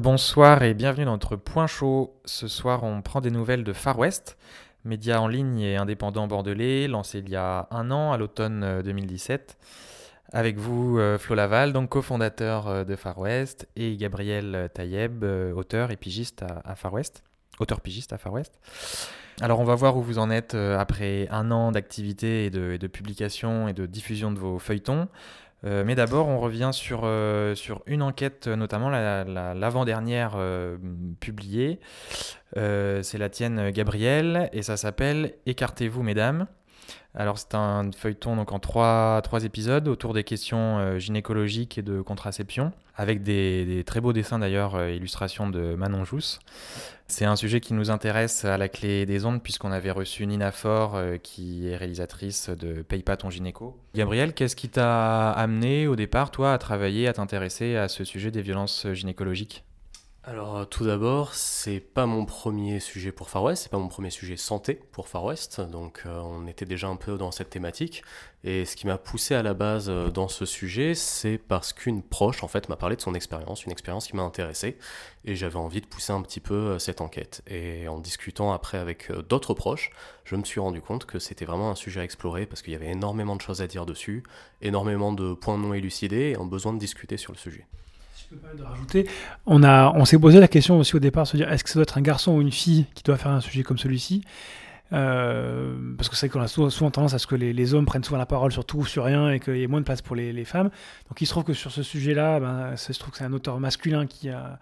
Bonsoir et bienvenue dans notre point chaud. Ce soir, on prend des nouvelles de Far West, média en ligne et indépendant bordelais, lancé il y a un an, à l'automne 2017. Euh, Avec vous, euh, Flo Laval, donc cofondateur euh, de Far West, et Gabriel Taïeb, auteur et pigiste à, Far West. Auteur pigiste à Far West. Alors, on va voir où vous en êtes après un an d'activité et de, et de publication et de diffusion de vos feuilletons. Euh, mais d'abord, on revient sur, euh, sur une enquête, notamment l'avant-dernière euh, publiée. c'est la tienne, Gabrielle, et ça s'appelle Écartez-vous, mesdames. Alors c'est un feuilleton donc en trois, trois épisodes autour des questions euh, gynécologiques et de contraception, avec des, très beaux dessins d'ailleurs, euh, illustrations de Manon Jousse. C'est un sujet qui nous intéresse à la clé des ondes puisqu'on avait reçu Nina Faure euh, qui est réalisatrice de Paye pas ton gynéco. Gabriel, qu'est-ce qui t'a amené au départ toi à travailler, à t'intéresser à ce sujet des violences gynécologiques? Alors euh, tout d'abord, c'est pas mon premier sujet pour Far West, c'est pas mon premier sujet santé pour Far West, donc euh, on était déjà un peu dans cette thématique. Et ce qui m'a poussé à la base euh, dans ce sujet, c'est parce qu'une proche en fait m'a parlé de son expérience, une expérience qui m'a intéressé, et j'avais envie de pousser un petit peu cette enquête. Et en discutant après avec d'autres proches, je me suis rendu compte que c'était vraiment un sujet à explorer parce qu'il y avait énormément de choses à dire dessus, énormément de points non élucidés et un besoin de discuter sur le sujet de rajouter, on, a, on s'est posé la question aussi au départ, se dire est-ce que ça doit être un garçon ou une fille qui doit faire un sujet comme celui-ci? Euh, parce que c'est qu'on a souvent, tendance à ce que les, hommes prennent souvent la parole sur tout ou sur rien et qu'il y ait moins de place pour les, femmes. Donc il se trouve que sur ce sujet-là, ben, se trouve que c'est un auteur masculin qui a,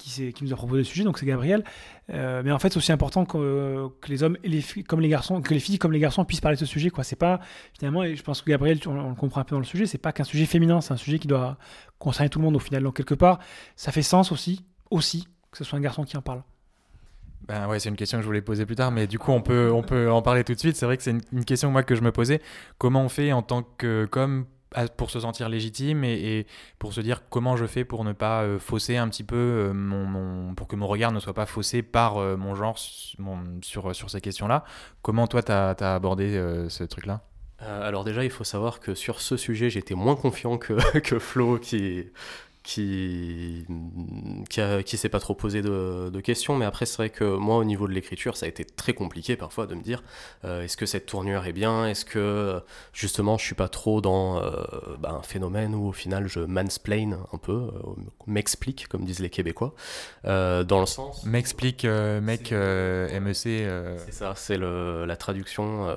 qui, nous a proposé le sujet, donc c'est Gabriel. Euh, mais en fait, c'est aussi important que, que, les hommes et les filles, comme les garçons, que les filles comme les garçons puissent parler de ce sujet. Quoi, c'est pas finalement, et je pense que Gabriel, on, le comprend un peu dans le sujet, c'est pas qu'un sujet féminin, c'est un sujet qui doit concerner tout le monde au final. Donc quelque part, ça fait sens aussi, aussi que ce soit un garçon qui en parle. Ben ouais, c'est une question que je voulais poser plus tard, mais du coup, on peut, on peut en parler tout de suite. C'est vrai que c'est une, une, question moi que je me posais. Comment on fait en tant que comme pour se sentir légitime et, pour se dire comment je fais pour ne pas euh, fausser un petit peu euh, mon, pour que mon regard ne soit pas faussé par euh, mon genre sur, sur ces questions-là. Comment toi, tu as, abordé ce truc-là? Alors déjà, il faut savoir que sur ce sujet, j'étais moins confiant que, que Flo qui, qui qui, qui s'est pas trop posé de, de, questions mais après c'est vrai que moi au niveau de l'écriture ça a été très compliqué parfois de me dire euh, est-ce que cette tournure est bien? Est-ce que justement je suis pas trop dans euh, bah, un phénomène où au final je mansplain un peu euh, m'explique comme disent les québécois dans le sens m'explique mec MEC c'est ça c'est la traduction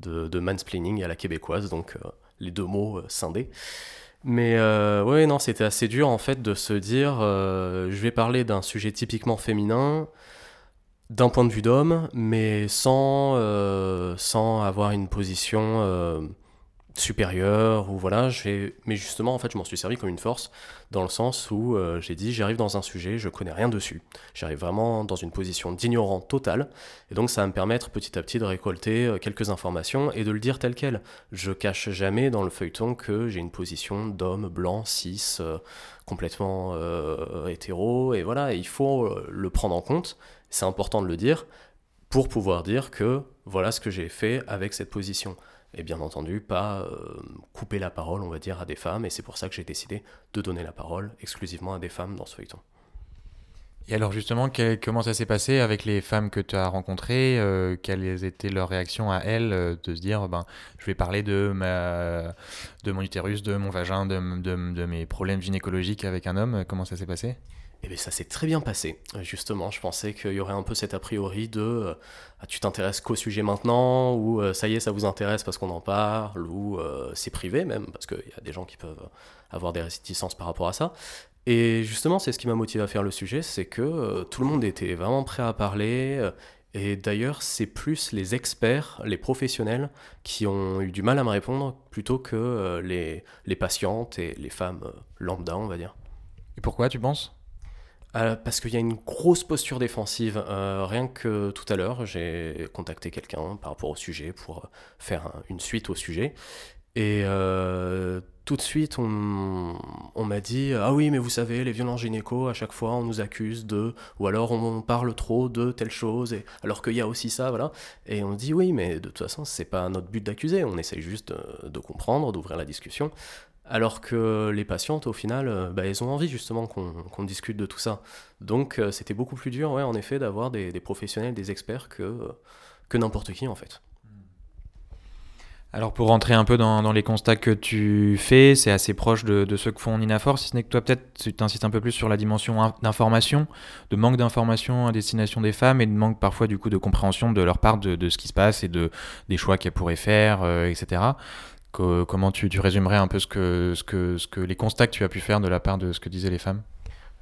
de, de mansplaining à la québécoise donc les deux mots scindés mais euh, ouais, non, c'était assez dur en fait de se dire euh, je vais parler d'un sujet typiquement féminin d'un point de vue d'homme, mais sans, euh, sans avoir une position euh, supérieur ou voilà mais justement en fait je m'en suis servi comme une force dans le sens où euh, j'ai dit j'arrive dans un sujet je connais rien dessus. J'arrive vraiment dans une position d'ignorant total et donc ça va me permettre petit à petit de récolter euh, quelques informations et de le dire tel quel. Je cache jamais dans le feuilleton que j'ai une position d'homme blanc cis euh, complètement hétéro et voilà il faut le prendre en compte. C'est important de le dire pour pouvoir dire que voilà ce que j'ai fait avec cette position et bien entendu pas euh, couper la parole, on va dire, à des femmes, et c'est pour ça que j'ai décidé de donner la parole exclusivement à des femmes dans ce feuilleton. Et alors justement, comment ça s'est passé avec les femmes que tu as rencontrées euh, Quelles étaient leurs réactions à elles euh, de se dire, ben, je vais parler de, ma, de mon utérus, de mon vagin, de, de, de mes problèmes gynécologiques avec un homme? Comment ça s'est passé? Eh bien, ça s'est très bien passé. Justement, je pensais qu'il y aurait un peu cet a priori de euh, ah, tu t'intéresses qu'au sujet maintenant, ou euh, ça y est, ça vous intéresse parce qu'on en parle, ou euh, c'est privé même, parce qu'il y a des gens qui peuvent avoir des réticences par rapport à ça. Et justement, c'est ce qui m'a motivé à faire le sujet, c'est que tout le monde était vraiment prêt à parler. et d'ailleurs, c'est plus les experts, les professionnels qui ont eu du mal à me répondre plutôt que les patientes et les femmes lambda, on va dire. Et pourquoi tu penses? Euh, parce qu'il y a une grosse posture défensive. Euh, rien que tout à l'heure, j'ai contacté quelqu'un par rapport au sujet pour faire une suite au sujet. Et euh, tout de suite, on, m'a dit Ah oui, mais vous savez, les violences gynéco, à chaque fois, on nous accuse de. Ou alors on parle trop de telle chose, alors qu'il y a aussi ça, voilà. Et on dit Oui, mais de toute façon, c'est pas notre but d'accuser. On essaye juste de comprendre, d'ouvrir la discussion. Alors que les patientes, au final, bah, elles ont envie justement qu'on discute de tout ça. Donc c'était beaucoup plus dur, ouais, en effet, d'avoir des, professionnels, des experts que, que n'importe qui, en fait. Alors pour rentrer un peu dans, les constats que tu fais, c'est assez proche de, de, ce que font Ninafor, si ce n'est que toi peut-être tu insistes un peu plus sur la dimension d'information, de manque d'information à destination des femmes et de manque parfois du coup de compréhension de leur part de, ce qui se passe et de, des choix qu'elles pourraient faire, euh, etc. comment tu, résumerais un peu ce que, les constats que tu as pu faire de la part de ce que disaient les femmes?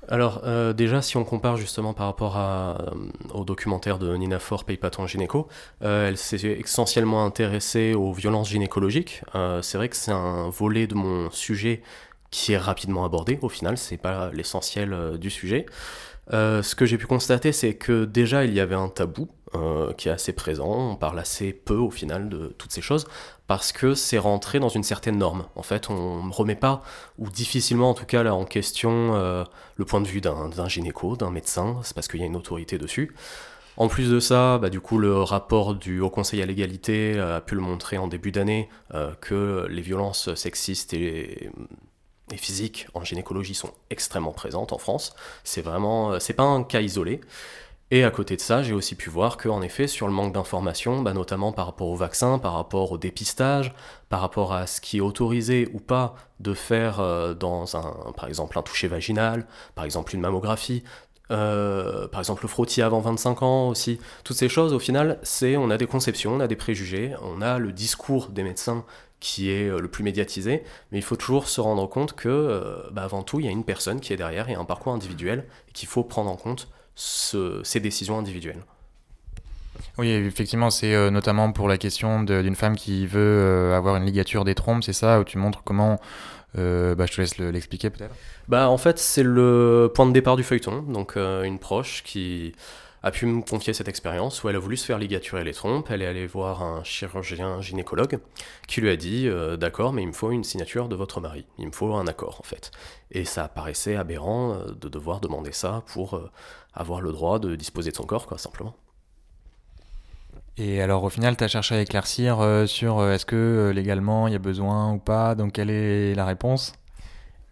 Alors euh, déjà, si on compare justement par rapport euh, au documentaire de Nina Fort, Paye pas ton gynéco, euh, elle s'est essentiellement intéressée aux violences gynécologiques. c'est vrai que c'est un volet de mon sujet qui est rapidement abordé au final, c'est pas l'essentiel du sujet. ce que j'ai pu constater, c'est que déjà il y avait un tabou qui est assez présent, on parle assez peu au final de toutes ces choses, parce que c'est rentré dans une certaine norme. En fait, on ne remet pas, ou difficilement en tout cas, là, en question euh, le point de vue d'un gynéco, d'un médecin, c'est parce qu'il y a une autorité dessus. En plus de ça, bah, du coup, le rapport du Haut Conseil à l'égalité euh, a pu le montrer en début d'année euh, que les violences sexistes et, et, physiques en gynécologie sont extrêmement présentes en France. C'est vraiment, c'est pas un cas isolé. Et à côté de ça, j'ai aussi pu voir qu'en effet, sur le manque d'informations, bah, notamment par rapport au vaccin, par rapport au dépistage, par rapport à ce qui est autorisé ou pas de faire euh, dans un, par exemple, un toucher vaginal, par exemple une mammographie, euh, par exemple le frottis avant 25 ans aussi, toutes ces choses, au final, c'est on a des conceptions, on a des préjugés, on a le discours des médecins qui est euh, le plus médiatisé, mais il faut toujours se rendre compte que, bah, avant tout, il y a une personne qui est derrière, il y a un parcours individuel qu'il faut prendre en compte ces décisions individuelles. Oui, effectivement, c'est euh, notamment pour la question d'une femme qui veut euh, avoir une ligature des trompes, c'est ça, où tu montres comment... Euh, bah, je te laisse l'expliquer peut-être. Bah, en fait, c'est le point de départ du feuilleton. Donc, une proche qui a pu me confier cette expérience où elle a voulu se faire ligaturer les trompes. Elle est allée voir un chirurgien gynécologue qui lui a dit euh, D'accord, mais il me faut une signature de votre mari. Il me faut un accord, en fait. Et ça paraissait aberrant euh, de devoir demander ça pour euh, avoir le droit de disposer de son corps, quoi, simplement. Et alors au final, tu as cherché à éclaircir sur est-ce que légalement il y a besoin ou pas, donc quelle est la réponse?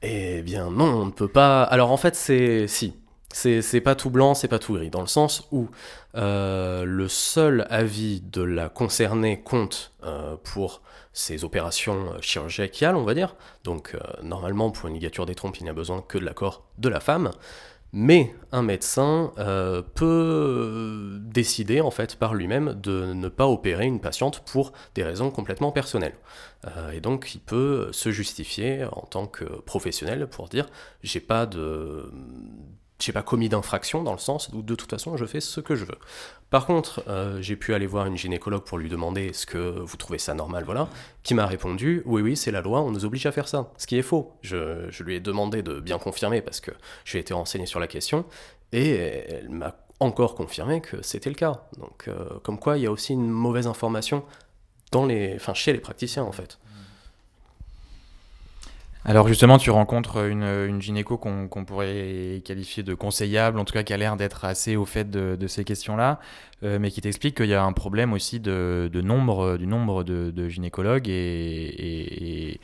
Eh bien non, on ne peut pas... Alors en fait c'est... Si, c'est pas tout blanc, c'est pas tout gris, dans le sens où euh, le seul avis de la concernée compte euh, pour ces opérations chirurgicales, on va dire. Donc, euh, normalement, pour une ligature des trompes, il n'y a besoin que de l'accord de la femme. Mais un médecin peut décider, en fait, par lui-même, de ne pas opérer une patiente pour des raisons complètement personnelles. et donc, il peut se justifier en tant que professionnel pour dire j'ai pas de j'ai pas commis d'infraction dans le sens où de toute façon je fais ce que je veux. Par contre, euh, j'ai pu aller voir une gynécologue pour lui demander est-ce que vous trouvez ça normal, voilà, qui m'a répondu oui oui c'est la loi, on nous oblige à faire ça, ce qui est faux. Je, lui ai demandé de bien confirmer parce que j'ai été renseigné sur la question et elle m'a encore confirmé que c'était le cas. Donc euh, comme quoi il y a aussi une mauvaise information dans les, enfin, chez les praticiens en fait. Alors justement, tu rencontres une, gynéco qu'on pourrait qualifier de conseillable, en tout cas qui a l'air d'être assez au fait de, ces questions-là, euh, mais qui t'explique qu'il y a un problème aussi de, nombre, du nombre de, gynécologues et,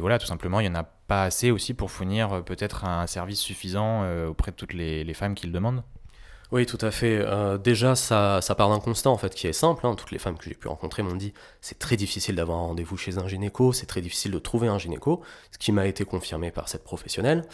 voilà, tout simplement, il n'y en a pas assez aussi pour fournir euh, peut-être un service suffisant euh, auprès de toutes les, les femmes qui le demandent. Oui, tout à fait. Euh, déjà, ça, ça part d'un constat en fait qui est simple. Hein. Toutes les femmes que j'ai pu rencontrer m'ont dit c'est très difficile d'avoir un rendez-vous chez un gynéco, c'est très difficile de trouver un gynéco, ce qui m'a été confirmé par cette professionnelle.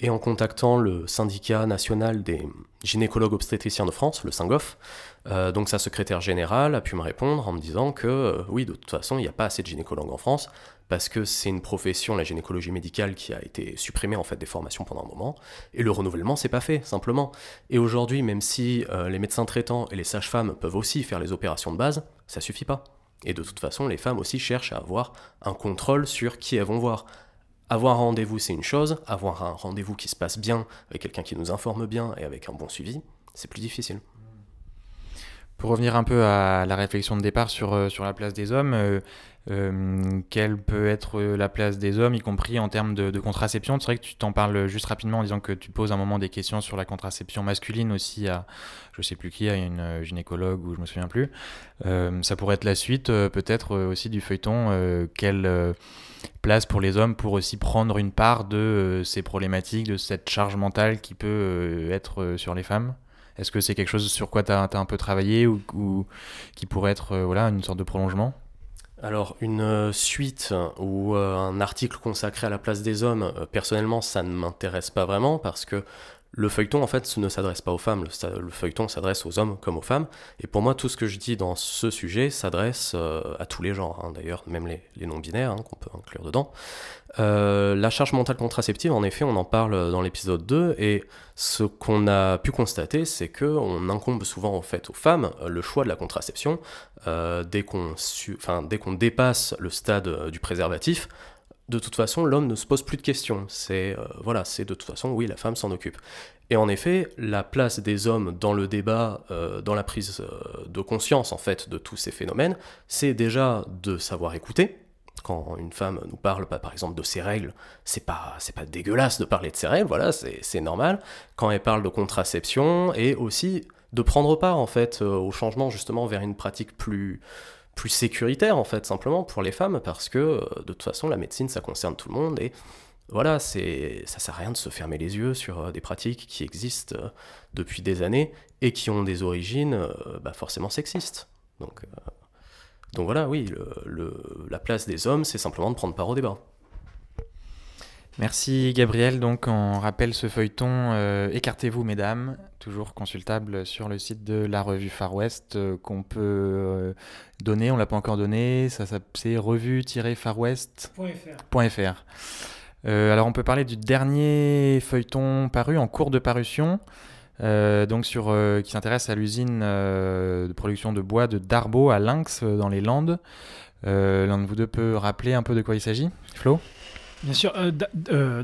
Et en contactant le syndicat national des gynécologues obstétriciens de France, le SINGOF, euh, donc sa secrétaire générale a pu me répondre en me disant que euh, oui, de toute façon, il n'y a pas assez de gynécologues en France, parce que c'est une profession, la gynécologie médicale, qui a été supprimée en fait des formations pendant un moment, et le renouvellement c'est pas fait, simplement. Et aujourd'hui, même si euh, les médecins traitants et les sages-femmes peuvent aussi faire les opérations de base, ça suffit pas. Et de toute façon, les femmes aussi cherchent à avoir un contrôle sur qui elles vont voir. Avoir un rendez-vous, c'est une chose, avoir un rendez-vous qui se passe bien, avec quelqu'un qui nous informe bien et avec un bon suivi, c'est plus difficile. Pour revenir un peu à la réflexion de départ sur, sur la place des hommes, euh, quelle peut être la place des hommes, y compris en termes de, contraception? C'est vrai que tu t'en parles juste rapidement en disant que tu poses un moment des questions sur la contraception masculine aussi à, je sais plus qui, à une gynécologue ou je me souviens plus. Euh, ça pourrait être la suite euh, peut-être aussi du feuilleton. quelle place pour les hommes pour aussi prendre une part de ces problématiques, de cette charge mentale qui peut être sur les femmes? Est-ce que c'est quelque chose sur quoi tu as, un peu travaillé ou, ou qui pourrait être voilà, une sorte de prolongement? Alors, une euh, suite ou euh, un article consacré à la place des hommes, euh, personnellement, ça ne m'intéresse pas vraiment parce que le feuilleton, en fait, ne s'adresse pas aux femmes. Le, feuilleton s'adresse aux hommes comme aux femmes. Et pour moi, tout ce que je dis dans ce sujet s'adresse à tous les genres, hein, d'ailleurs, même les, non-binaires, hein, qu'on peut inclure dedans. Euh, la charge mentale contraceptive, en effet, on en parle dans l'épisode 2, et ce qu'on a pu constater, c'est qu'on incombe souvent en fait aux femmes euh, le choix de la contraception euh, dès qu'on dépasse le stade du préservatif. De toute façon, l'homme ne se pose plus de questions. C'est voilà, c'est de toute façon oui, la femme s'en occupe. Et en effet, la place des hommes dans le débat, dans la prise de conscience en fait de tous ces phénomènes, c'est déjà de savoir écouter, quand une femme nous parle, par exemple, de ses règles, c'est pas, c'est pas dégueulasse de parler de ses règles, voilà, c'est normal. Quand elle parle de contraception, et aussi de prendre part, en fait, euh, au changement, justement, vers une pratique plus, plus sécuritaire, en fait, simplement, pour les femmes, parce que, euh, de toute façon, la médecine, ça concerne tout le monde, et voilà, c'est, ça sert à rien de se fermer les yeux sur euh, des pratiques qui existent depuis des années, et qui ont des origines, bah, forcément sexistes. Donc... Donc voilà, oui, la place des hommes, c'est simplement de prendre part au débat. Merci Gabriel. Donc on rappelle ce feuilleton euh, Écartez-vous mesdames, toujours consultable sur le site de la revue Far West euh, qu'on peut euh, donner, on l'a pas encore donné, ça c'est revue-farwest.fr. alors on peut parler du dernier feuilleton paru en cours de parution. Donc sur, qui s'intéresse à l'usine de production de bois de Darbo à Lynx dans les Landes. L'un de vous deux peut rappeler un peu de quoi il s'agit? Flo? Bien sûr,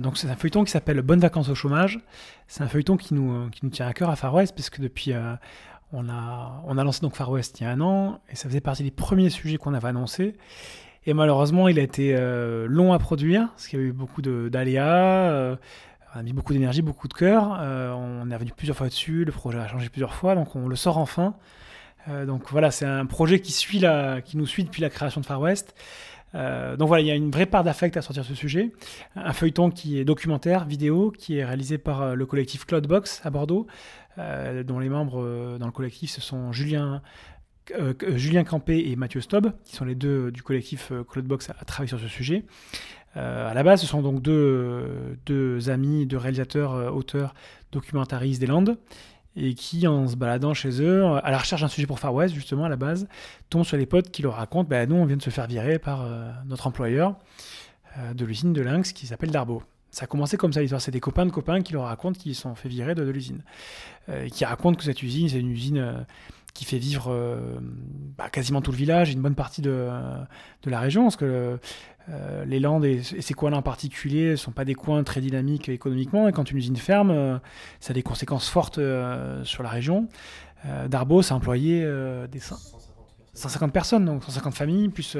donc c'est un feuilleton qui s'appelle Bonnes vacances au chômage. C'est un feuilleton qui nous, qui nous tient à cœur à Far West, puisque depuis, on, a, on a lancé donc Far West il y a un an, et ça faisait partie des premiers sujets qu'on avait annoncés. Et malheureusement, il a été long à produire, parce qu'il y a eu beaucoup d'aléas on a mis beaucoup d'énergie, beaucoup de cœur. Euh, on est revenu plusieurs fois dessus, le projet a changé plusieurs fois, donc on le sort enfin. Euh, donc voilà, c'est un projet qui, suit la, qui nous suit depuis la création de Far West. Euh, donc voilà, il y a une vraie part d'affect à sortir ce sujet. Un feuilleton qui est documentaire, vidéo, qui est réalisé par le collectif Cloudbox à Bordeaux, dont les membres dans le collectif ce sont Julien, Julien Campé et Mathieu Stob, qui sont les deux du collectif Cloudbox à travailler sur ce sujet. Euh, à la base, ce sont donc deux, deux amis, deux réalisateurs, euh, auteurs, documentaristes des Landes, et qui, en se baladant chez eux, à la recherche d'un sujet pour Far West, justement, à la base, tombent sur les potes qui leur racontent bah, Nous, on vient de se faire virer par euh, notre employeur de l'usine de Lynx qui s'appelle Darbo. Ça a commencé comme ça l'histoire, c'est des copains de copains qui leur racontent qu'ils sont fait virer de, l'usine. qui racontent que cette usine, c'est une usine qui fait vivre bah, quasiment tout le village, une bonne partie de, de la région, parce que euh, les Landes et, ces coins-là en particulier ne sont pas des coins très dynamiques économiquement. Et quand une usine ferme, euh, ça a des conséquences fortes euh, sur la région. Darbo, a employé des 150 personnes, donc 150 familles, plus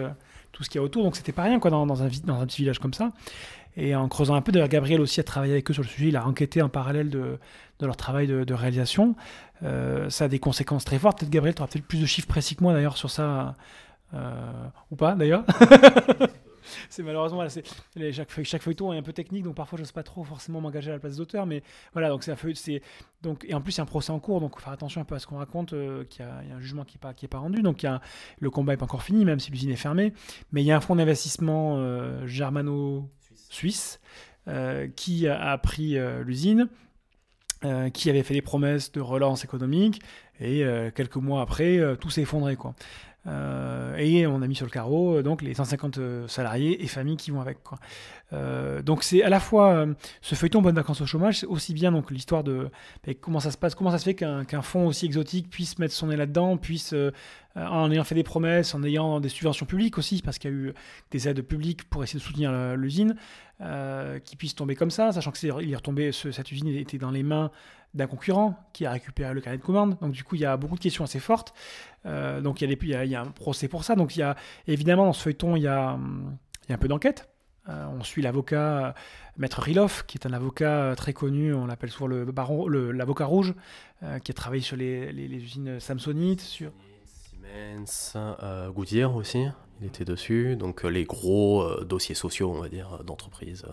tout ce qu'il y a autour. Donc c'était pas rien quoi, dans, un, dans un petit village comme ça. Et en creusant un peu, d'ailleurs, Gabriel aussi a travaillé avec eux sur le sujet. Il a enquêté en parallèle de, leur travail de, réalisation. ça a des conséquences très fortes. Peut-être, Gabriel, tu auras peut-être plus de chiffres précis que moi d'ailleurs sur ça, ou pas d'ailleurs. c'est malheureusement chaque, feuilleton est un peu technique, donc parfois je n'ose pas trop forcément m'engager à la place d'auteur, mais voilà, donc c'est un c'est donc et en plus il y a un procès en cours, donc faut faire attention un peu à ce qu'on raconte, euh, qu'il y, a un jugement qui n'est pas rendu, donc le combat n'est pas encore fini, même si l'usine est fermée, mais il y a un fonds d'investissement euh, germano-suisse euh, qui a, pris l'usine. qui avait fait des promesses de relance économique et quelques mois après tout s'est effondré. Euh, et on a mis sur le carreau euh, donc les 150 euh, salariés et familles qui vont avec. Donc c'est à la fois ce feuilleton Bonne vacances au chômage, c'est aussi bien donc l'histoire de comment ça se passe, comment ça se fait qu'un fonds aussi exotique puisse mettre son nez là-dedans, puisse en ayant fait des promesses, en ayant des subventions publiques aussi, parce qu'il y a eu des aides publiques pour essayer de soutenir l'usine, qui puisse tomber comme ça, sachant que il est retombé, cette usine était dans les mains d'un concurrent qui a récupéré le carnet de commande. Donc du coup, il y a beaucoup de questions assez fortes. Euh, donc il y, a un procès pour ça. Donc il y a évidemment dans ce feuilleton, il y a, a un peu d'enquête. Euh, on suit l'avocat Maître Riloff, qui est un avocat très connu, on l'appelle souvent le baron, l'avocat rouge, qui a travaillé sur les usines Samsonite, sur Siemens, Goodyear aussi, il était dessus. Donc les gros dossiers sociaux, on va dire, d'entreprise.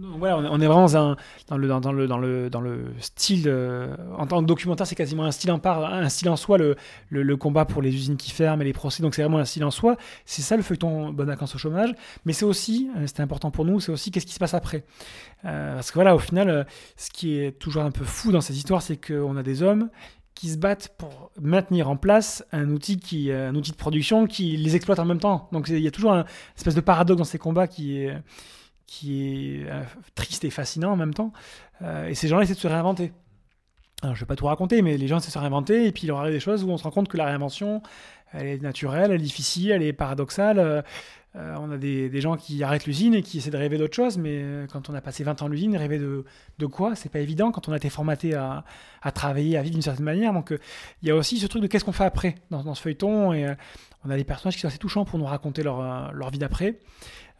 On est vraiment dans, le, dans, le, dans, le, dans le style. Euh, en tant que documentaire, c'est quasiment un style en part, un style en soi, le, le, combat pour les usines qui ferment et les procès. Donc c'est vraiment un style en soi. C'est ça le feuilleton Bonne vacances au chômage. Mais c'est aussi, euh, c'était important pour nous, c'est aussi qu'est-ce qui se passe après. Euh, parce que voilà, au final, ce qui est toujours un peu fou dans ces histoires, c'est qu'on a des hommes qui se battent pour maintenir en place un outil, qui, un outil de production qui les exploite en même temps. Donc il y a toujours un espèce de paradoxe dans ces combats qui est qui est euh, triste et fascinant en même temps. Euh, et ces gens-là essaient de se réinventer. Alors, je ne vais pas tout raconter, mais les gens essaient de se réinventer, et puis il leur arrive des choses où on se rend compte que la réinvention, elle est naturelle, elle est difficile, elle est paradoxale. Euh, on a des, des, gens qui arrêtent l'usine et qui essaient de rêver d'autre chose, mais quand on a passé 20 ans l'usine, rêver de, de quoi? C'est pas évident quand on a été formaté à, à travailler, à vivre d'une certaine manière. Donc il y a aussi ce truc de qu'est-ce qu'on fait après dans, dans, ce feuilleton, et on a des personnages qui sont assez touchants pour nous raconter leur, leur vie d'après.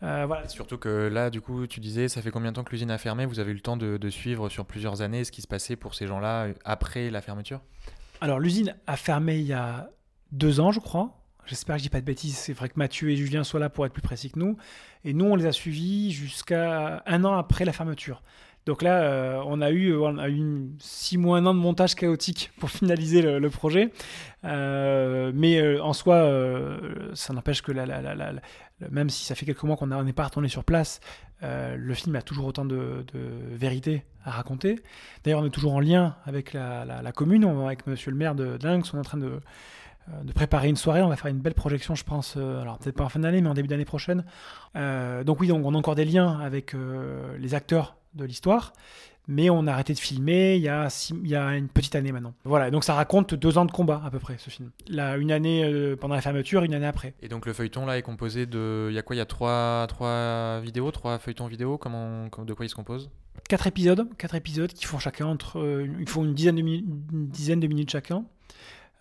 Euh, Surtout que là, du coup, tu disais, ça fait combien de temps que l'usine a fermé? Vous avez eu le temps de, suivre sur plusieurs années ce qui se passait pour ces gens-là euh, après la fermeture? Alors, l'usine a fermé il y a deux ans, je crois. J'espère que je dis pas de bêtises. C'est vrai que Mathieu et Julien soient là pour être plus précis que nous. Et nous, on les a suivis jusqu'à un an après la fermeture. Donc là, euh, on a eu, on a eu six mois, un an de montage chaotique pour finaliser le, projet. Euh, mais euh, en soi, ça n'empêche que même si ça fait quelques mois qu'on n'est pas retourné sur place, le film a toujours autant de, vérité à raconter. D'ailleurs, on est toujours en lien avec la, commune, avec monsieur le maire de Dingue, on est en train de, de préparer une soirée. On va faire une belle projection, je pense, alors peut-être pas en fin d'année, mais en début d'année prochaine. donc oui, donc on a encore des liens avec les acteurs de l'histoire. Mais on a arrêté de filmer il y, a il y a une petite année maintenant. Voilà, donc ça raconte deux ans de combat à peu près, ce film. Là, une année euh, pendant la fermeture, une année après. Et donc le feuilleton là est composé de. Il y a quoi? Il y a trois, trois vidéos, trois feuilletons vidéo? Comment, De quoi il se compose Quatre épisodes, quatre épisodes qui font chacun entre. Euh, ils font une dizaine de, une dizaine de minutes chacun.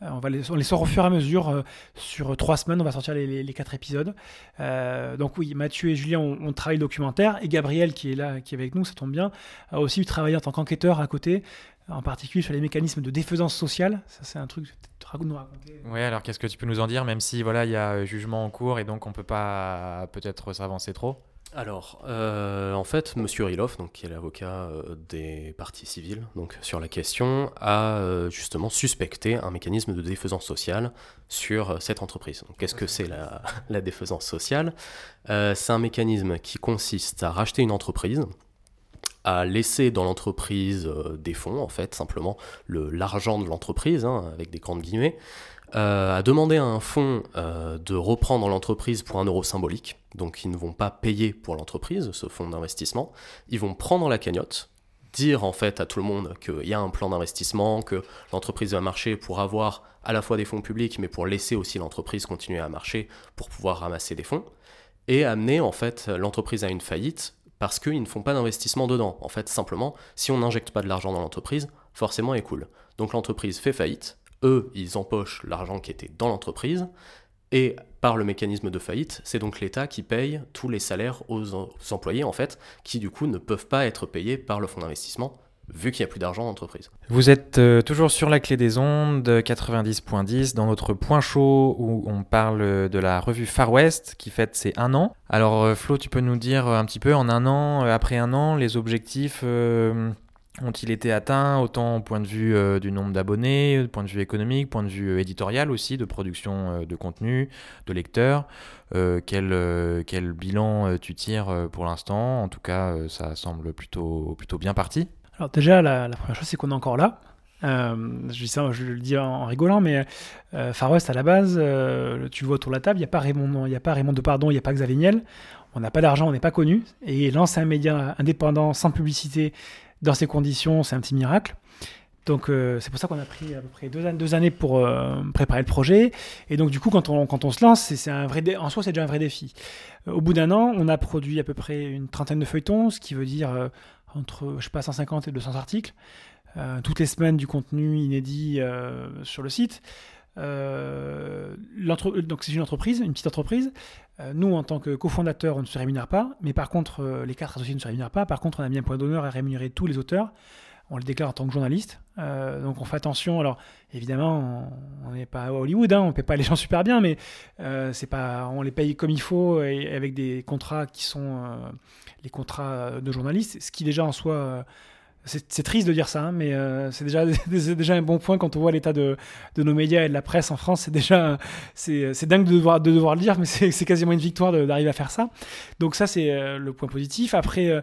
Euh, on va les, on les sort au fur et à mesure. Euh, sur trois semaines, on va sortir les, quatre épisodes. Euh, donc oui, Mathieu et Julien ont, travaillé le documentaire. Et Gabriel, qui est là, qui est avec nous, ça tombe bien, a aussi travaillé en tant qu'enquêteur à côté, en particulier sur les mécanismes de défaisance sociale. Ça, c'est un truc que tu nous raconter. Oui, alors qu'est-ce que tu peux nous en dire, même si voilà, il y a jugement en cours et donc on peut pas peut-être s'avancer trop? Alors, euh, en fait, Monsieur Riloff, qui est l'avocat euh, des parties civiles, donc, sur la question, a euh, justement suspecté un mécanisme de défaisance sociale sur cette entreprise. Qu'est-ce que c'est la, défaisance sociale? C'est un mécanisme qui consiste à racheter une entreprise, à laisser dans l'entreprise des fonds, en fait, simplement l'argent de l'entreprise, hein, avec des grandes guillemets, a demandé à un fonds de reprendre l'entreprise pour un euro symbolique. Donc ils ne vont pas payer pour l'entreprise, ce fonds d'investissement. Ils vont prendre la cagnotte, dire en fait à tout le monde qu'il y a un plan d'investissement, que l'entreprise va marcher pour avoir à la fois des fonds publics, mais pour laisser aussi l'entreprise continuer à marcher pour pouvoir ramasser des fonds, et amener en fait l'entreprise à une faillite parce qu'ils ne font pas d'investissement dedans. En fait, simplement, si on n'injecte pas de l'argent dans l'entreprise, forcément, elle coule. Donc l'entreprise fait faillite, eux, ils empochent l'argent qui était dans l'entreprise, et par le mécanisme de faillite, c'est donc l'État qui paye tous les salaires aux, employés, en fait, qui du coup ne peuvent pas être payés par le fonds d'investissement, vu qu'il n'y a plus d'argent dans l'entreprise. Vous êtes euh, toujours sur la clé des ondes 90.10 dans notre point chaud où on parle de la revue Far West qui fête ses un an. Alors euh, Flo, tu peux nous dire un petit peu en un an, euh, après un an, les objectifs ont-ils été atteints autant au point de vue euh, du nombre d'abonnés, point de vue économique, point de vue euh, éditorial aussi, de production euh, de contenu, de lecteurs quel, quel bilan tu tires pour l'instant? En tout cas, ça semble plutôt, plutôt bien parti. Alors déjà, la, première chose, c'est qu'on est encore là. je, dis ça, je le dis en, rigolant, mais Far West à la base, tu vois autour de la table, il n'y a pas Raymond, il a pas Raymond Depardon, il n'y a pas Xavier Niel. On n'a pas d'argent, on n'est pas connu. Et lancer un média indépendant, sans publicité, dans ces conditions, c'est un petit miracle. Donc euh, c'est pour ça qu'on a pris à peu près deux, années pour euh, préparer le projet. Et donc du coup, quand on, quand on se lance, c'est un vrai en soi, c'est déjà un vrai défi. Euh, au bout d'un an, on a produit à peu près une trentaine de feuilletons, ce qui veut dire entre je sais pas, 150 et 200 articles. toutes les semaines du contenu inédit sur le site. Donc c'est une entreprise, une petite entreprise. nous, en tant que cofondateurs, on ne se rémunère pas, mais par contre, les quatre associés ne se rémunèrent pas. Par contre, on a mis un point d'honneur à rémunérer tous les auteurs on le déclare en tant que journaliste. Euh, donc on fait attention. Alors évidemment, on n'est pas à Hollywood, hein, on ne paie pas les gens super bien, mais euh, c'est pas, on les paye comme il faut et avec des contrats qui sont euh, les contrats de journalistes, ce qui déjà en soi. C'est triste de dire ça, hein, mais c'est déjà, un bon point quand on voit l'état de, nos médias et de la presse en France. C'est déjà c'est dingue de devoir, de devoir le dire, mais c'est quasiment une victoire d'arriver à faire ça. Donc ça, c'est le point positif. Après,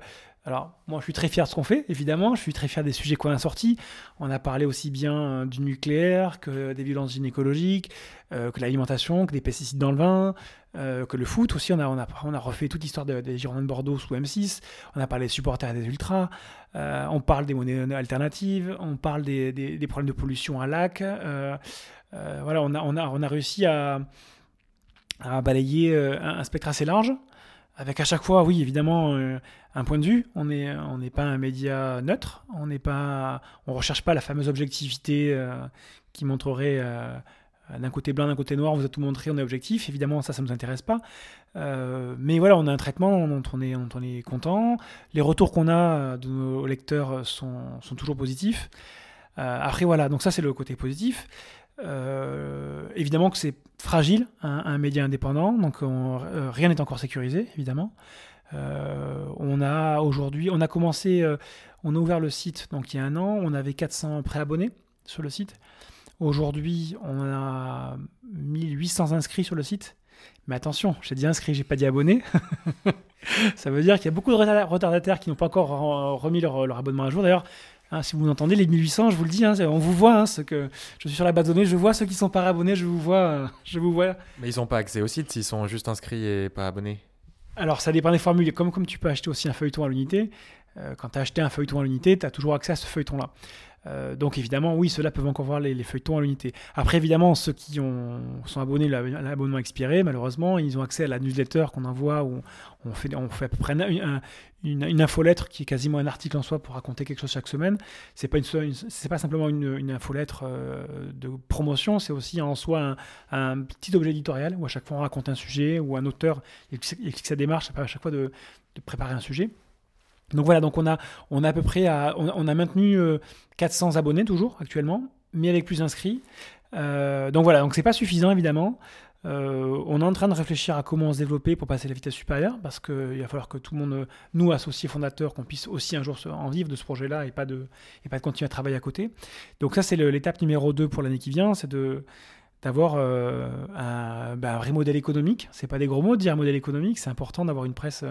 alors, moi, je suis très fier de ce qu'on fait, évidemment. Je suis très fier des sujets qu'on a sortis. On a parlé aussi bien euh, du nucléaire que des violences gynécologiques, euh, que l'alimentation, que des pesticides dans le vin, euh, que le foot aussi. On a, refait toute l'histoire des Girondins de Bordeaux sous M6. On a parlé des supporters et des ultras. on parle des monnaies alternatives. On parle des, problèmes de pollution à lac. voilà, on a, réussi à, balayer un spectre assez large avec à chaque fois, oui, évidemment, euh, un point de vue. On n'est on pas un média neutre. On n'est pas, on recherche pas la fameuse objectivité euh, qui montrerait euh, d'un côté blanc, d'un côté noir. Vous a tout montré, on est objectif. Évidemment, ça, ça nous intéresse pas. mais voilà, on a un traitement dont on est, dont on est content. Les retours qu'on a de nos lecteurs sont, sont toujours positifs. après, voilà, donc ça, c'est le côté positif. Euh, évidemment que c'est fragile, un, média indépendant, donc euh, rien n'est encore sécurisé, évidemment. Euh, on a aujourd'hui, on a commencé, on a ouvert le site donc il y a un an, on avait 400 préabonnés sur le site. Aujourd'hui, on a 1800 inscrits sur le site. Mais attention, j'ai dit inscrits, j'ai pas dit abonnés. Ça veut dire qu'il y a beaucoup de retardataires qui n'ont pas encore remis leur abonnement à jour. D'ailleurs, Hein, si vous entendez les 1800, je vous le dis, hein, on vous voit. Hein, ce que je suis sur la base de données, je vois ceux qui sont pas abonnés, je vous vois, euh, je vous vois. Mais ils n'ont pas accès au site s'ils sont juste inscrits et pas abonnés. Alors ça dépend des formules. Comme comme tu peux acheter aussi un feuilleton à l'unité, euh, quand tu as acheté un feuilleton à l'unité, tu as toujours accès à ce feuilleton-là. Euh, donc évidemment, oui, ceux-là peuvent encore voir les, feuilletons à l'unité. Après, évidemment, ceux qui ont, sont abonnés à l'abonnement expiré, malheureusement, ils ont accès à la newsletter qu'on envoie où on fait, on fait à peu près une, une, infolettre qui est quasiment un article en soi pour raconter quelque chose chaque semaine. C'est pas, une, c'est pas simplement une, une infolettre euh, de promotion, c'est aussi en soi un, petit objet éditorial où à chaque fois on raconte un sujet ou un auteur explique sa démarche à chaque fois de préparer un sujet. Donc voilà, donc on a, on a à peu près on, a maintenu 400 euh, abonnés toujours actuellement, mais avec plus d'inscrits. Euh, donc voilà, donc c'est pas suffisant évidemment. Euh, on est en train de réfléchir à comment se développer pour passer à la vitesse supérieure, parce qu'il va falloir que tout le monde, nous associés fondateurs, qu'on puisse aussi un jour en vivre de ce projet-là et pas de et pas de continuer à travailler à côté. Donc ça c'est l'étape numéro 2 pour l'année qui vient, c'est de d'avoir un, ben, un, vrai modèle économique. C'est pas des gros mots de dire modèle économique, c'est important d'avoir une presse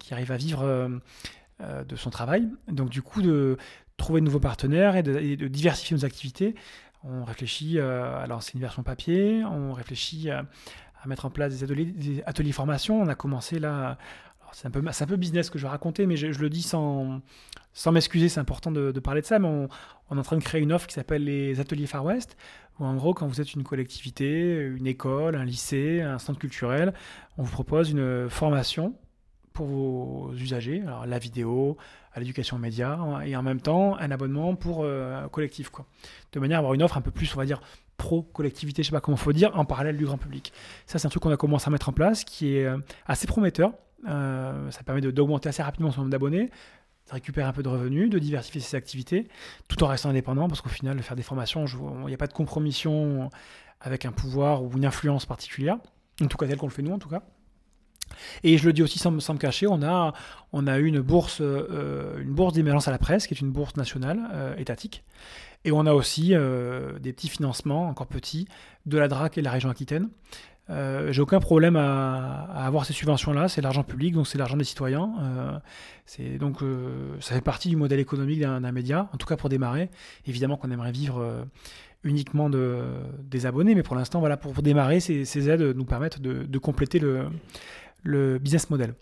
qui arrive à vivre euh, de son travail. Donc du coup, de trouver de nouveaux partenaires et de, diversifier nos activités. On réfléchit euh, à lancer une version papier, on réfléchit à, mettre en place des ateliers, formation. On a commencé là, c'est un, peu, business que je vais raconter, mais je, le dis sans, sans m'excuser, c'est important de, parler de ça, mais on, on, est en train de créer une offre qui s'appelle les ateliers Far West, où en gros, quand vous êtes une collectivité, une école, un lycée, un centre culturel, on vous propose une formation pour vos usagers, alors la vidéo, à l'éducation média, hein, et en même temps un abonnement pour euh, collectif, quoi. De manière à avoir une offre un peu plus, on va dire, pro-collectivité, je sais pas comment faut dire, en parallèle du grand public. Ça, c'est un truc qu'on a commencé à mettre en place, qui est euh, assez prometteur. Euh, ça permet d'augmenter assez rapidement son nombre d'abonnés, de récupérer un peu de revenus, de diversifier ses activités, tout en restant indépendant, parce qu'au final, faire des formations, il n'y a pas de compromission avec un pouvoir ou une influence particulière, en tout cas tel qu'on le fait nous, en tout cas. Et je le dis aussi sans, me cacher, on a, on a eu une bourse, euh, bourse d'émergence à la presse, qui est une bourse nationale, euh, étatique. Et on a aussi euh, des petits financements, encore petits, de la DRAC et de la région Aquitaine. J'ai aucun problème à, avoir ces subventions-là, c'est l'argent public, donc c'est l'argent des citoyens. c'est donc ça fait partie du modèle économique d'un média, en tout cas pour démarrer. Évidemment qu'on aimerait vivre uniquement de, des abonnés, mais pour l'instant, voilà, pour, démarrer, ces, aides nous permettent de, de compléter le, le business model.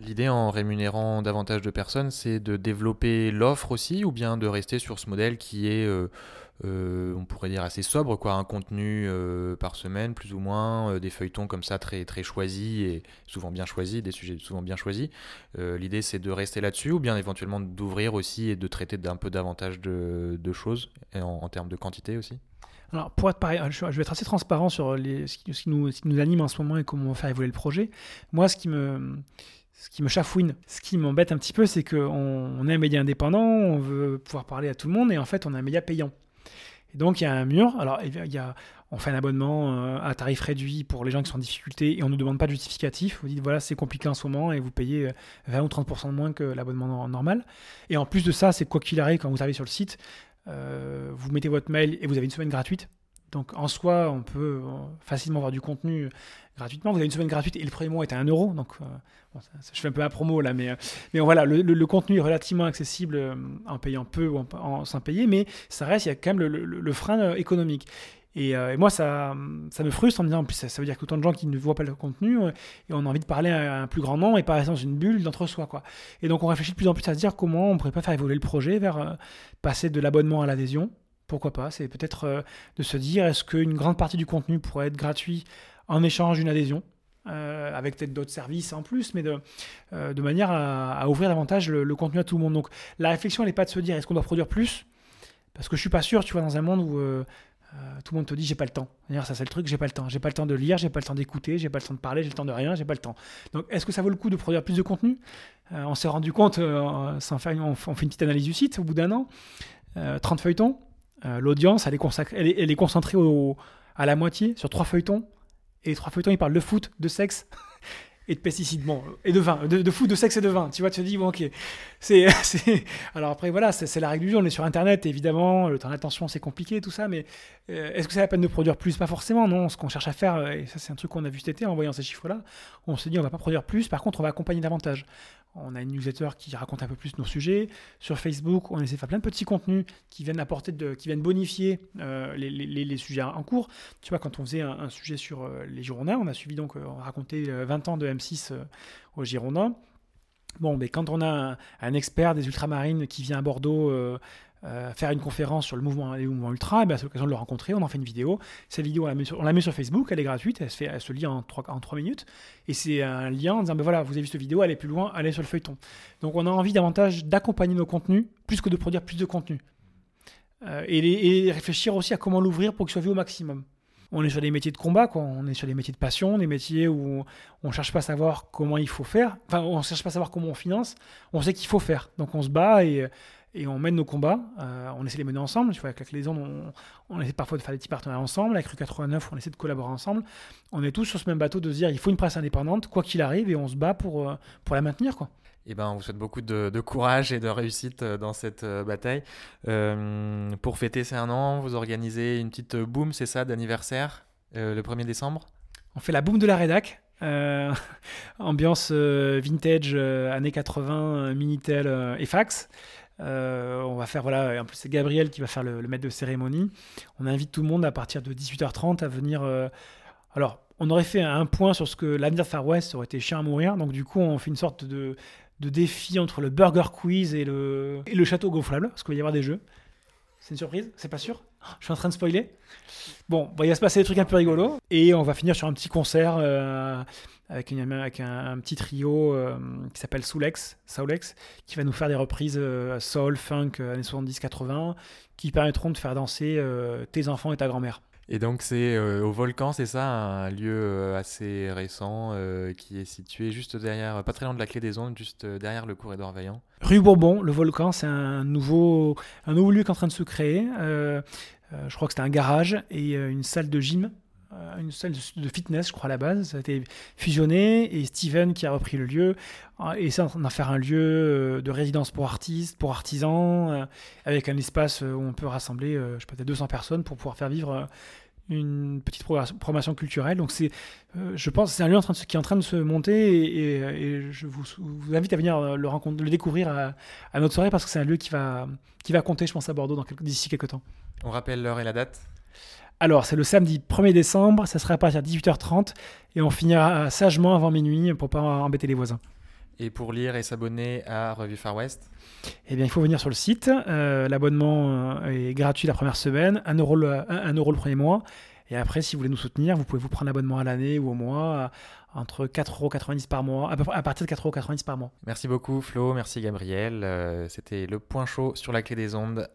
L'idée en rémunérant davantage de personnes, c'est de développer l'offre aussi, ou bien de rester sur ce modèle qui est, euh, euh, on pourrait dire, assez sobre, quoi, un contenu euh, par semaine, plus ou moins, des feuilletons comme ça très, très choisis et souvent bien choisis, des sujets souvent bien choisis. L'idée, c'est de rester là-dessus, ou bien éventuellement d'ouvrir aussi et de traiter d'un peu davantage de, choses, en, termes de quantité aussi? Alors, pour être pareil, je vais être assez transparent sur ce, qui, nous, nous anime en ce moment et comment on faire évoluer le projet. Moi, ce qui me ce qui me chafouine, ce qui m'embête un petit peu, c'est qu'on on est un média indépendant, on veut pouvoir parler à tout le monde, et en fait, on est un média payant. Et donc, il y a un mur. Alors, il y a, on fait un abonnement euh, à tarif réduit pour les gens qui sont en difficulté, et on ne demande pas de justificatif. Vous dites, voilà, c'est compliqué en ce moment, et vous payez 20 euh, ou 30% de moins que l'abonnement normal. Et en plus de ça, c'est quoi qu'il arrive, quand vous arrivez sur le site, euh, vous mettez votre mail et vous avez une semaine gratuite. Donc en soi, on peut facilement avoir du contenu gratuitement. Vous avez une semaine gratuite et le premier mois est à 1 euro. Donc je fais un peu la promo là, mais, euh, mais voilà, le, contenu est relativement accessible euh, en payant peu ou en, sans payer, mais ça reste, il y a quand même le, frein euh, économique. Et, moi, ça, ça me frustre en me disant, en plus, ça, veut dire que autant de gens qui ne voient pas le contenu, et on a envie de parler à un plus grand nombre et pas dans une bulle d'entre-soi. Quoi. Et donc, on réfléchit de plus en plus à se dire comment on pourrait pas faire évoluer le projet vers passer de l'abonnement à l'adhésion. Pourquoi pas? C'est peut-être de se dire, est-ce qu'une grande partie du contenu pourrait être gratuit en échange d'une adhésion euh, avec peut-être d'autres services en plus, mais de, euh, manière à, ouvrir davantage le, contenu à tout le monde. Donc la réflexion, elle n'est pas de se dire est-ce qu'on doit produire plus? Parce que je suis pas sûr, tu vois, dans un monde où euh, tout le monde te dit j'ai pas le temps. D'ailleurs, ça c'est le truc, j'ai pas le temps. J'ai pas le temps de lire, j'ai pas le temps d'écouter, j'ai pas le temps de parler, j'ai le temps de rien, j'ai pas le temps. Donc est-ce que ça vaut le coup de produire plus de contenu? On s'est rendu compte, faire, on, fait une petite analyse du site au bout d'un an, 30 feuilletons, l'audience elle est, elle elle est concentrée à la moitié sur trois feuilletons et les trois feuilletons, ils parlent de foot, de sexe et de pesticides, bon, et de vin, de, foot, de sexe et de vin. Tu vois, tu te dis, bon, ok. C'est, Alors après, voilà, c'est la règle du jeu. On est sur Internet, évidemment, le temps d'attention, c'est compliqué, tout ça, mais euh, est-ce que c'est la peine de produire plus? Pas forcément, non. Ce qu'on cherche à faire, euh, et ça, c'est un truc qu'on a vu cet été en voyant ces chiffres-là, on s'est dit, on va pas produire plus, par contre, on va accompagner davantage. On a une newsletter qui raconte un peu plus nos sujets. Sur Facebook, on essaie de faire plein de petits contenus qui viennent bonifier euh, les, sujets en cours. Tu vois, quand on faisait un, sujet sur euh, les Girondins, on a suivi donc, euh, on racontait 20 ans de M6 aux Girondins. Bon, mais quand on a un, expert des ultramarines qui vient à Bordeaux faire une conférence sur le mouvement, ultra, eh ben, c'est l'occasion de le rencontrer, on en fait une vidéo. Cette vidéo, on la met sur, Facebook, elle est gratuite, elle se, fait, elle se lit en 3, en 3 minutes. Et c'est un lien en disant, ben voilà, vous avez vu cette vidéo, allez plus loin, allez sur le feuilleton. Donc on a envie davantage d'accompagner nos contenus, plus que de produire plus de contenu. Euh, et, et, réfléchir aussi à comment l'ouvrir pour qu'il soit vu au maximum. On est sur des métiers de combat, quoi. on est sur des métiers de passion, des métiers où on ne cherche pas à savoir comment il faut faire, enfin on ne cherche pas à savoir comment on finance, on sait qu'il faut faire. Donc on se bat et et on mène nos combats. Euh, on essaie de les mener ensemble. Tu vois, avec les on, on, essaie parfois de faire des petits partenariats ensemble. Avec Rue 89, on essaie de collaborer ensemble. On est tous sur ce même bateau de se dire il faut une presse indépendante, quoi qu'il arrive, et on se bat pour, euh, pour la maintenir. Quoi. Eh ben, on vous souhaite beaucoup de, courage et de réussite euh, dans cette bataille. pour fêter ces un an, vous organisez une petite boom, c'est ça, d'anniversaire, le 1er décembre? On fait la boom de la rédac. ambiance vintage, années 80, Minitel et fax. Euh, on va faire, voilà, en plus c'est Gabriel qui va faire le, maître de cérémonie. On invite tout le monde à partir de 18h30 à venir. Euh, alors, on aurait fait un point sur ce que l'avenir de Far West aurait été chien à mourir. Donc, du coup, on fait une sorte de, défi entre le Burger Quiz et le, et le château gonflable, parce qu'il va y avoir des jeux. C'est une surprise C'est pas sûr Je suis en train de spoiler. Bon, il va se passer des trucs un peu rigolos. Et on va finir sur un petit concert. Euh, avec, avec un, petit trio euh, qui s'appelle Soulex, Soulex, qui va nous faire des reprises euh, soul, funk, euh, années 70-80, qui permettront de faire danser tes enfants et ta grand-mère. Et donc c'est au Volcan, c'est ça, un lieu assez récent qui est situé juste derrière, pas très loin de la Clé des Ondes, juste derrière le corridor Vaillant. Rue Bourbon, le Volcan, c'est un nouveau, un nouveau lieu qui est en train de se créer. je crois que c'était un garage et une salle de gym euh, une salle de fitness, je crois, à la base. Ça a été fusionné et Steven qui a repris le lieu essaie d'en faire un lieu euh, de résidence pour artistes, pour artisans, euh, avec un espace où on peut rassembler, je sais pas, 200 personnes pour pouvoir faire vivre une petite programmation culturelle. Donc c'est, je pense, c'est un lieu en qui est en train de se monter et, je vous, invite à venir le, découvrir à, à, notre soirée parce que c'est un lieu qui va, qui va compter, je pense, à Bordeaux d'ici quelques temps. On rappelle l'heure et la date? Alors, c'est le samedi 1er décembre, ça sera à partir de 18h30 et on finira sagement avant minuit pour pas embêter les voisins. Et pour lire et s'abonner à Revue Far West Eh bien, il faut venir sur le site. Euh, L'abonnement est gratuit la première semaine, 1 euro le, 1 euro le premier mois. Et après, si vous voulez nous soutenir, vous pouvez vous prendre l'abonnement à l'année ou au mois entre 4,90€ par mois, à partir de 4,90€ par mois. Merci beaucoup Flo, merci Gabriel. Euh, C'était le point chaud sur la clé des ondes.